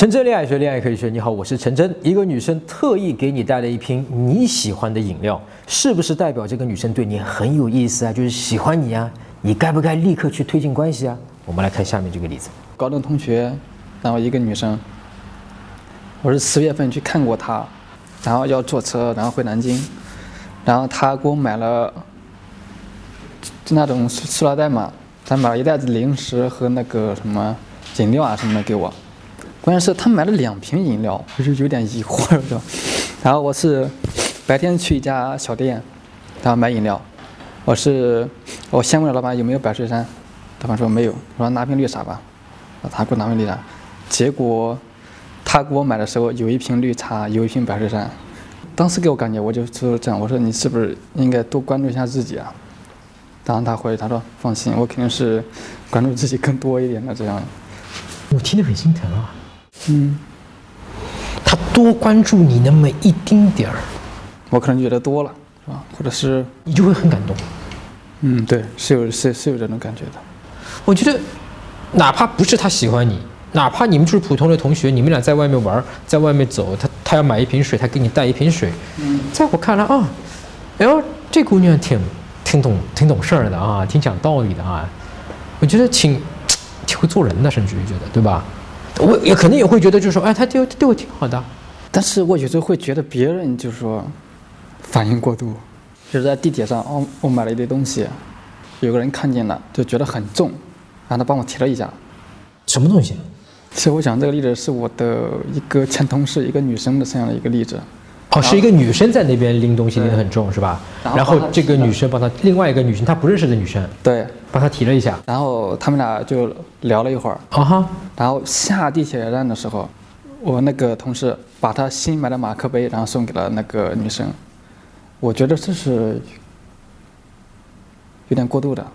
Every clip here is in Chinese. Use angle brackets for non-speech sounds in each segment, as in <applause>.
陈真恋爱学，恋爱可以学。你好，我是陈真。一个女生特意给你带了一瓶你喜欢的饮料，是不是代表这个女生对你很有意思啊？就是喜欢你啊？你该不该立刻去推进关系啊？我们来看下面这个例子。高中同学，然后一个女生，我是十月份去看过她，然后要坐车，然后回南京，然后她给我买了，就那种塑料袋嘛，她买了一袋子零食和那个什么饮料啊什么的给我。关键是他买了两瓶饮料，我就有点疑惑了。然后我是白天去一家小店，然后买饮料。我是我先问老板有没有百岁山，老板说没有，我说拿瓶绿茶吧，他给我拿瓶绿茶。结果他给我买的时候有一瓶绿茶，有一瓶百岁山。当时给我感觉我就说这样，我说你是不是应该多关注一下自己啊？然后他回他说放心，我肯定是关注自己更多一点的这样。我听得很心疼啊。嗯，他多关注你那么一丁点儿，我可能觉得多了，是吧？或者是你就会很感动。嗯，对，是有是是有这种感觉的。我觉得，哪怕不是他喜欢你，哪怕你们就是普通的同学，你们俩在外面玩，在外面走，他他要买一瓶水，他给你带一瓶水。嗯，在我看来啊，哎呦，这姑娘挺挺懂挺懂事儿的啊，挺讲道理的啊。我觉得挺 <tsk> 挺会做人的，甚至于觉得，对吧？我也肯定也会觉得，就是说，哎，他对我对我挺好的，但是我有时候会觉得别人就是说反应过度，就是在地铁上，哦，我买了一堆东西，有个人看见了，就觉得很重，然后他帮我提了一下，什么东西？其实我讲这个例子是我的一个前同事，一个女生的这样的一个例子。哦，是一个女生在那边拎东西拎得很重，是吧？然后这个女生帮她，另外一个女生她不认识的女生，对，帮她提了一下，然后他们俩就聊了一会儿，啊哈，然后下地铁站的时候，我那个同事把他新买的马克杯，然后送给了那个女生，我觉得这是有点过度的。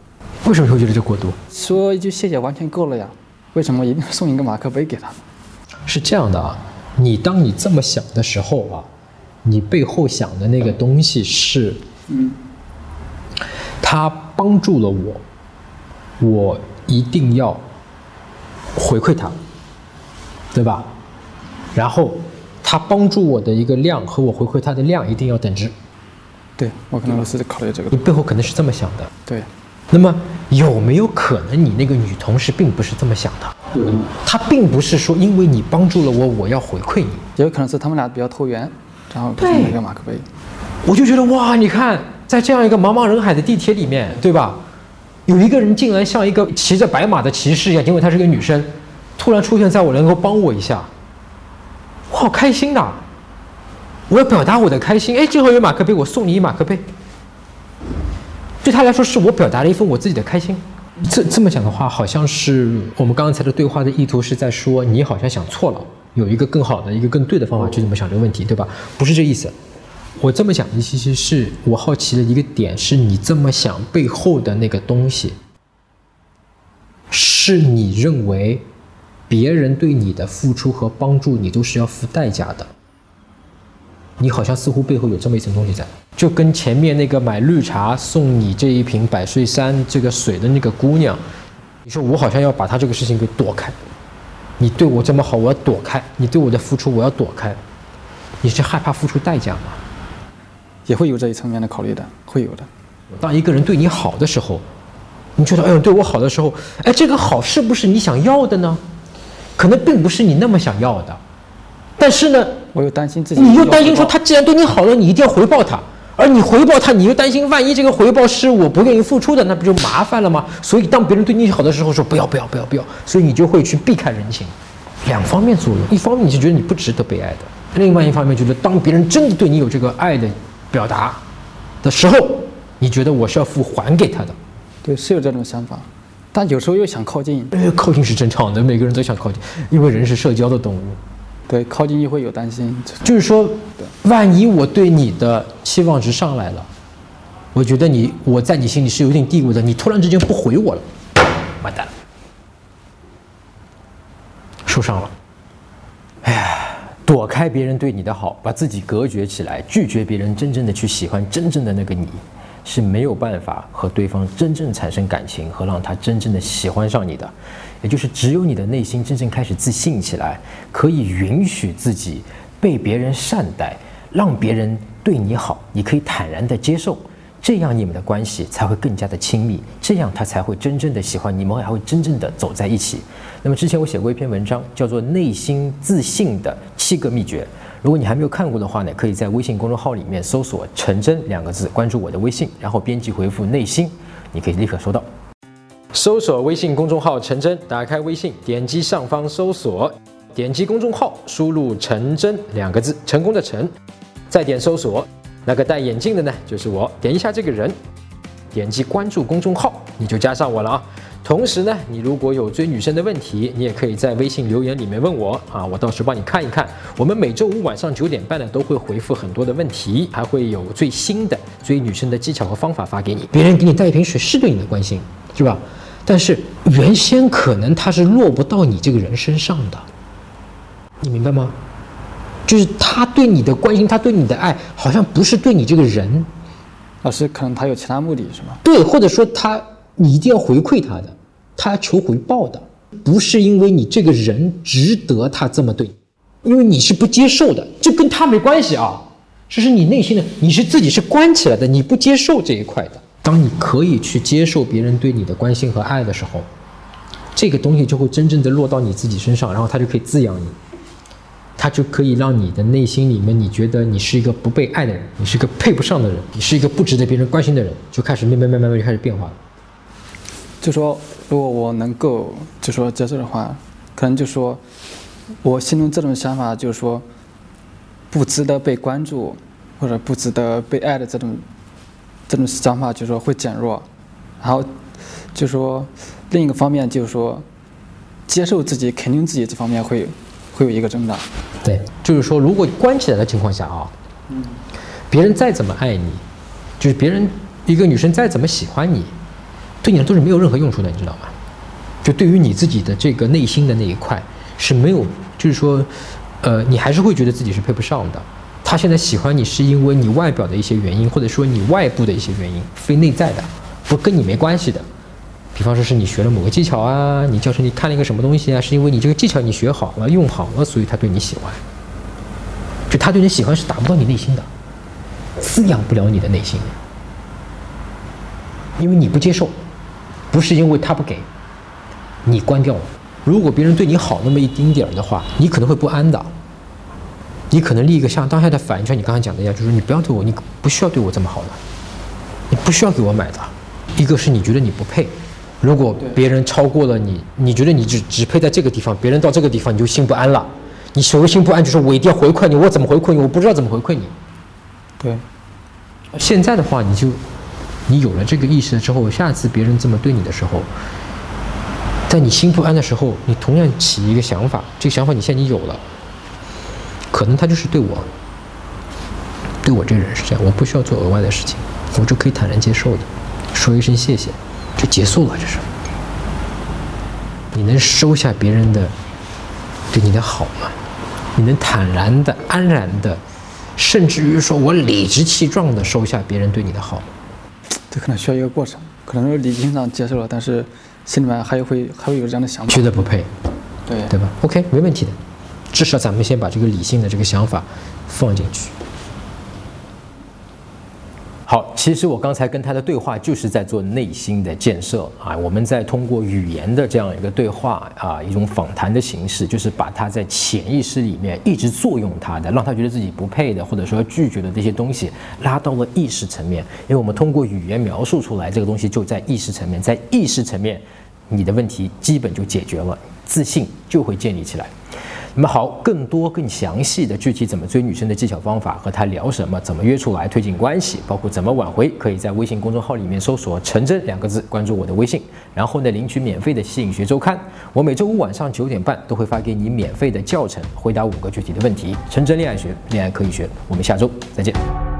为什么会觉得这过度？说一句谢谢完全够了呀，为什么一定要送一个马克杯给他？是这样的啊，你当你这么想的时候啊。你背后想的那个东西是，嗯，他帮助了我，我一定要回馈他，对吧？然后他帮助我的一个量和我回馈他的量一定要等值。对我可能是考虑这个。你背后可能是这么想的。对。那么有没有可能你那个女同事并不是这么想的？嗯。她并不是说因为你帮助了我，我要回馈你。也有可能是他们俩比较投缘。然后送了一个马克杯，我就觉得哇，你看，在这样一个茫茫人海的地铁里面，对吧？有一个人竟然像一个骑着白马的骑士一样，因为她是个女生，突然出现在我，能够帮我一下，我好开心的。我要表达我的开心，哎，正好有马克杯，我送你一马克杯。对他来说，是我表达了一份我自己的开心。这这么讲的话，好像是我们刚才的对话的意图是在说，你好像想错了。有一个更好的、一个更对的方法去怎么想这个问题，对吧？不是这意思。我这么讲，其实是我好奇的一个点，是你这么想背后的那个东西，是你认为别人对你的付出和帮助你都是要付代价的。你好像似乎背后有这么一层东西在，就跟前面那个买绿茶送你这一瓶百岁山这个水的那个姑娘，你说我好像要把她这个事情给躲开。你对我这么好，我要躲开；你对我的付出，我要躲开。你是害怕付出代价吗？也会有这一层面的考虑的，会有的。当一个人对你好的时候，你觉得哎呦对我好的时候，哎这个好是不是你想要的呢？可能并不是你那么想要的，但是呢，我又担心自己，你又担心说他既然对你好了，你一定要回报他。而你回报他，你又担心万一这个回报是我不愿意付出的，那不就麻烦了吗？所以当别人对你好的时候，说不要不要不要不要，所以你就会去避开人情。两方面作用，一方面你是觉得你不值得被爱的，另外一方面觉得当别人真的对你有这个爱的表达的时候，你觉得我是要付还给他的。对，是有这种想法，但有时候又想靠近。靠近是正常的，每个人都想靠近，<laughs> 因为人是社交的动物。对，靠近又会有担心，就是说，万一我对你的期望值上来了，我觉得你我在你心里是有一定地位的，你突然之间不回我了，完蛋了，受伤了。哎呀，躲开别人对你的好，把自己隔绝起来，拒绝别人真正的去喜欢真正的那个你，是没有办法和对方真正产生感情和让他真正的喜欢上你的。也就是只有你的内心真正开始自信起来，可以允许自己被别人善待，让别人对你好，你可以坦然的接受。这样你们的关系才会更加的亲密，这样他才会真正的喜欢你们，还会真正的走在一起。那么之前我写过一篇文章，叫做《内心自信的七个秘诀》。如果你还没有看过的话呢，可以在微信公众号里面搜索“陈真”两个字，关注我的微信，然后编辑回复“内心”，你可以立刻收到。搜索微信公众号“陈真”，打开微信，点击上方搜索，点击公众号，输入“陈真”两个字，成功的陈，再点搜索。那个戴眼镜的呢，就是我。点一下这个人，点击关注公众号，你就加上我了啊。同时呢，你如果有追女生的问题，你也可以在微信留言里面问我啊，我到时帮你看一看。我们每周五晚上九点半呢，都会回复很多的问题，还会有最新的追女生的技巧和方法发给你。别人给你带一瓶水是对你的关心，是吧？但是原先可能他是落不到你这个人身上的，你明白吗？就是他对你的关心，他对你的爱，好像不是对你这个人，老师可能他有其他目的，是吗？对，或者说他你一定要回馈他的，他要求回报的，不是因为你这个人值得他这么对你，因为你是不接受的，这跟他没关系啊，这是你内心的，你是自己是关起来的，你不接受这一块的。当你可以去接受别人对你的关心和爱的时候，这个东西就会真正的落到你自己身上，然后他就可以滋养你。它就可以让你的内心里面，你觉得你是一个不被爱的人，你是一个配不上的人，你是一个不值得别人关心的人，就开始慢慢慢慢慢就开始变化了。就说如果我能够就说接受的话，可能就说我心中这种想法，就是说不值得被关注或者不值得被爱的这种这种想法，就是说会减弱。然后就说另一个方面，就是说接受自己、肯定自己这方面会。会有一个增长，对，就是说，如果关起来的情况下啊，嗯，别人再怎么爱你，就是别人一个女生再怎么喜欢你，对你都是没有任何用处的，你知道吗？就对于你自己的这个内心的那一块是没有，就是说，呃，你还是会觉得自己是配不上的。他现在喜欢你是因为你外表的一些原因，或者说你外部的一些原因，非内在的，不跟你没关系的。比方说是你学了某个技巧啊，你教授你看了一个什么东西啊，是因为你这个技巧你学好了用好了，所以他对你喜欢。就他对你喜欢是打不到你内心的，滋养不了你的内心，因为你不接受，不是因为他不给，你关掉了。如果别人对你好那么一丁点儿的话，你可能会不安的，你可能立一个像当下的反应，像你刚才讲的一样，就是你不要对我，你不需要对我这么好的，你不需要给我买的。一个是你觉得你不配。如果别人超过了你，你觉得你只只配在这个地方，别人到这个地方你就心不安了。你所谓心不安，就是我一定要回馈你，我怎么回馈你？我不知道怎么回馈你。对。现在的话，你就你有了这个意识之后，下次别人这么对你的时候，在你心不安的时候，你同样起一个想法，这个想法你现在你有了，可能他就是对我，对我这个人是这样，我不需要做额外的事情，我就可以坦然接受的，说一声谢谢。就结束了，这是。你能收下别人的对你的好吗？你能坦然的、安然的，甚至于说我理直气壮的收下别人对你的好？这可能需要一个过程，可能是理性上接受了，但是心里面还会还会有这样的想法，觉得不配，对对吧？OK，没问题的，至少咱们先把这个理性的这个想法放进去。好，其实我刚才跟他的对话就是在做内心的建设啊。我们在通过语言的这样一个对话啊，一种访谈的形式，就是把他在潜意识里面一直作用他的，让他觉得自己不配的，或者说拒绝的这些东西，拉到了意识层面。因为我们通过语言描述出来，这个东西就在意识层面，在意识层面，你的问题基本就解决了，自信就会建立起来。那么好，更多更详细的具体怎么追女生的技巧方法，和她聊什么，怎么约出来推进关系，包括怎么挽回，可以在微信公众号里面搜索“陈真”两个字，关注我的微信，然后呢领取免费的吸引学周刊。我每周五晚上九点半都会发给你免费的教程，回答五个具体的问题。陈真恋爱学，恋爱可以学。我们下周再见。